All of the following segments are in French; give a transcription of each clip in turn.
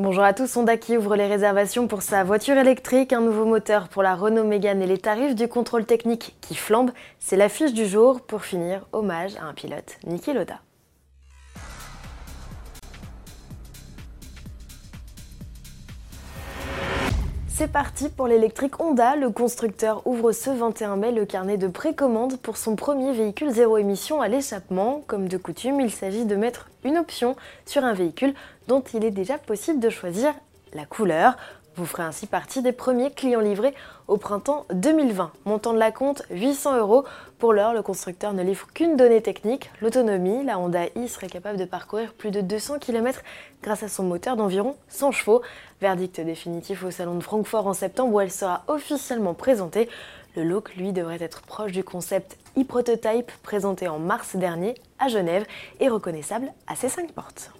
Bonjour à tous, Honda qui ouvre les réservations pour sa voiture électrique, un nouveau moteur pour la Renault Mégane et les tarifs du contrôle technique qui flambent. C'est l'affiche du jour. Pour finir, hommage à un pilote, Niki Loda. C'est parti pour l'électrique Honda. Le constructeur ouvre ce 21 mai le carnet de précommande pour son premier véhicule zéro émission à l'échappement. Comme de coutume, il s'agit de mettre une option sur un véhicule dont il est déjà possible de choisir la couleur. Vous ferez ainsi partie des premiers clients livrés au printemps 2020. Montant de la compte 800 euros. Pour l'heure, le constructeur ne livre qu'une donnée technique, l'autonomie. La Honda i serait capable de parcourir plus de 200 km grâce à son moteur d'environ 100 chevaux. Verdict définitif au salon de Francfort en septembre où elle sera officiellement présentée. Le look, lui, devrait être proche du concept e-prototype présenté en mars dernier à Genève et reconnaissable à ses 5 portes.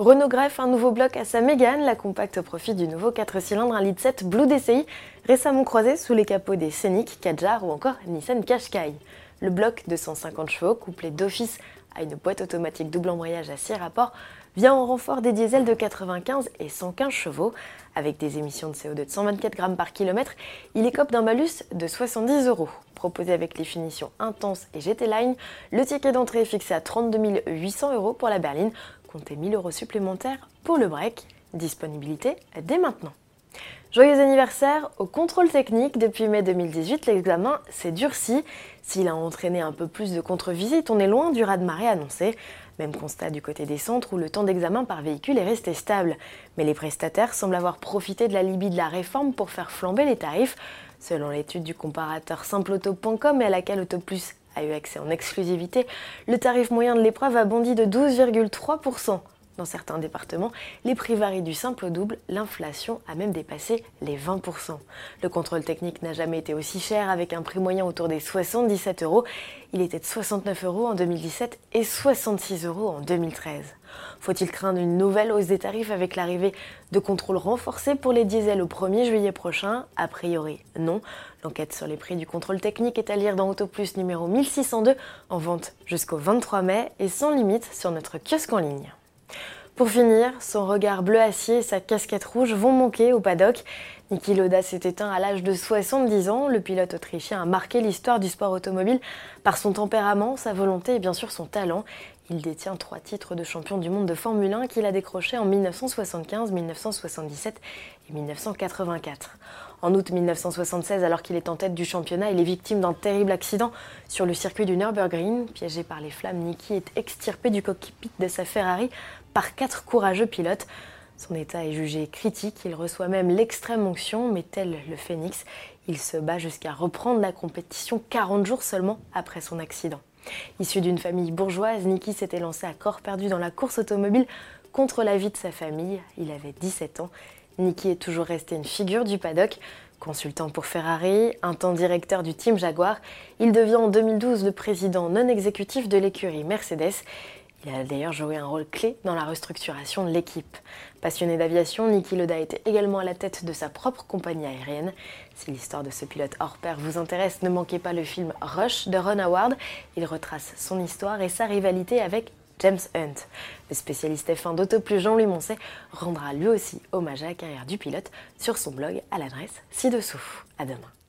Renault greffe un nouveau bloc à sa Mégane, la compacte au profit du nouveau 4 cylindres 1 litre 7 Blue DCI, récemment croisé sous les capots des Scénic, Kadjar ou encore Nissan Qashqai. Le bloc de 150 chevaux, couplé d'office à une boîte automatique double embrayage à 6 rapports, vient en renfort des diesels de 95 et 115 chevaux. Avec des émissions de CO2 de 124 grammes par kilomètre, il écope d'un malus de 70 euros. Proposé avec les finitions Intense et GT Line, le ticket d'entrée est fixé à 32 800 euros pour la berline, comptez 1000 euros supplémentaires pour le break. Disponibilité dès maintenant. Joyeux anniversaire au contrôle technique. Depuis mai 2018, l'examen s'est durci. S'il a entraîné un peu plus de contre-visites, on est loin du raz-de-marée annoncé. Même constat du côté des centres où le temps d'examen par véhicule est resté stable. Mais les prestataires semblent avoir profité de la libye de la réforme pour faire flamber les tarifs. Selon l'étude du comparateur simpleauto.com et à laquelle Autoplus a eu accès en exclusivité, le tarif moyen de l'épreuve a bondi de 12,3%. Dans certains départements, les prix varient du simple au double, l'inflation a même dépassé les 20%. Le contrôle technique n'a jamais été aussi cher avec un prix moyen autour des 77 euros. Il était de 69 euros en 2017 et 66 euros en 2013. Faut-il craindre une nouvelle hausse des tarifs avec l'arrivée de contrôles renforcés pour les diesels au 1er juillet prochain? A priori, non. L'enquête sur les prix du contrôle technique est à lire dans Autoplus numéro 1602 en vente jusqu'au 23 mai et sans limite sur notre kiosque en ligne. Pour finir, son regard bleu acier et sa casquette rouge vont manquer au paddock. Niki Loda s'est éteint à l'âge de 70 ans. Le pilote autrichien a marqué l'histoire du sport automobile par son tempérament, sa volonté et bien sûr son talent. Il détient trois titres de champion du monde de Formule 1 qu'il a décrochés en 1975, 1977 et 1984. En août 1976, alors qu'il est en tête du championnat, il est victime d'un terrible accident sur le circuit du Nürburgring. Piégé par les flammes, Niki est extirpé du cockpit de sa Ferrari par quatre courageux pilotes. Son état est jugé critique, il reçoit même l'extrême onction, mais tel le phénix, il se bat jusqu'à reprendre la compétition 40 jours seulement après son accident. Issu d'une famille bourgeoise, Niki s'était lancé à corps perdu dans la course automobile contre la vie de sa famille. Il avait 17 ans. Niki est toujours resté une figure du paddock. Consultant pour Ferrari, un temps directeur du team Jaguar, il devient en 2012 le président non exécutif de l'écurie Mercedes il a d'ailleurs joué un rôle clé dans la restructuration de l'équipe. Passionné d'aviation, Niki Loda était également à la tête de sa propre compagnie aérienne. Si l'histoire de ce pilote hors pair vous intéresse, ne manquez pas le film Rush de Ron Howard. Il retrace son histoire et sa rivalité avec James Hunt. Le spécialiste F1 d'Autoplus Jean-Louis Moncey rendra lui aussi hommage à la carrière du pilote sur son blog à l'adresse ci-dessous. À demain.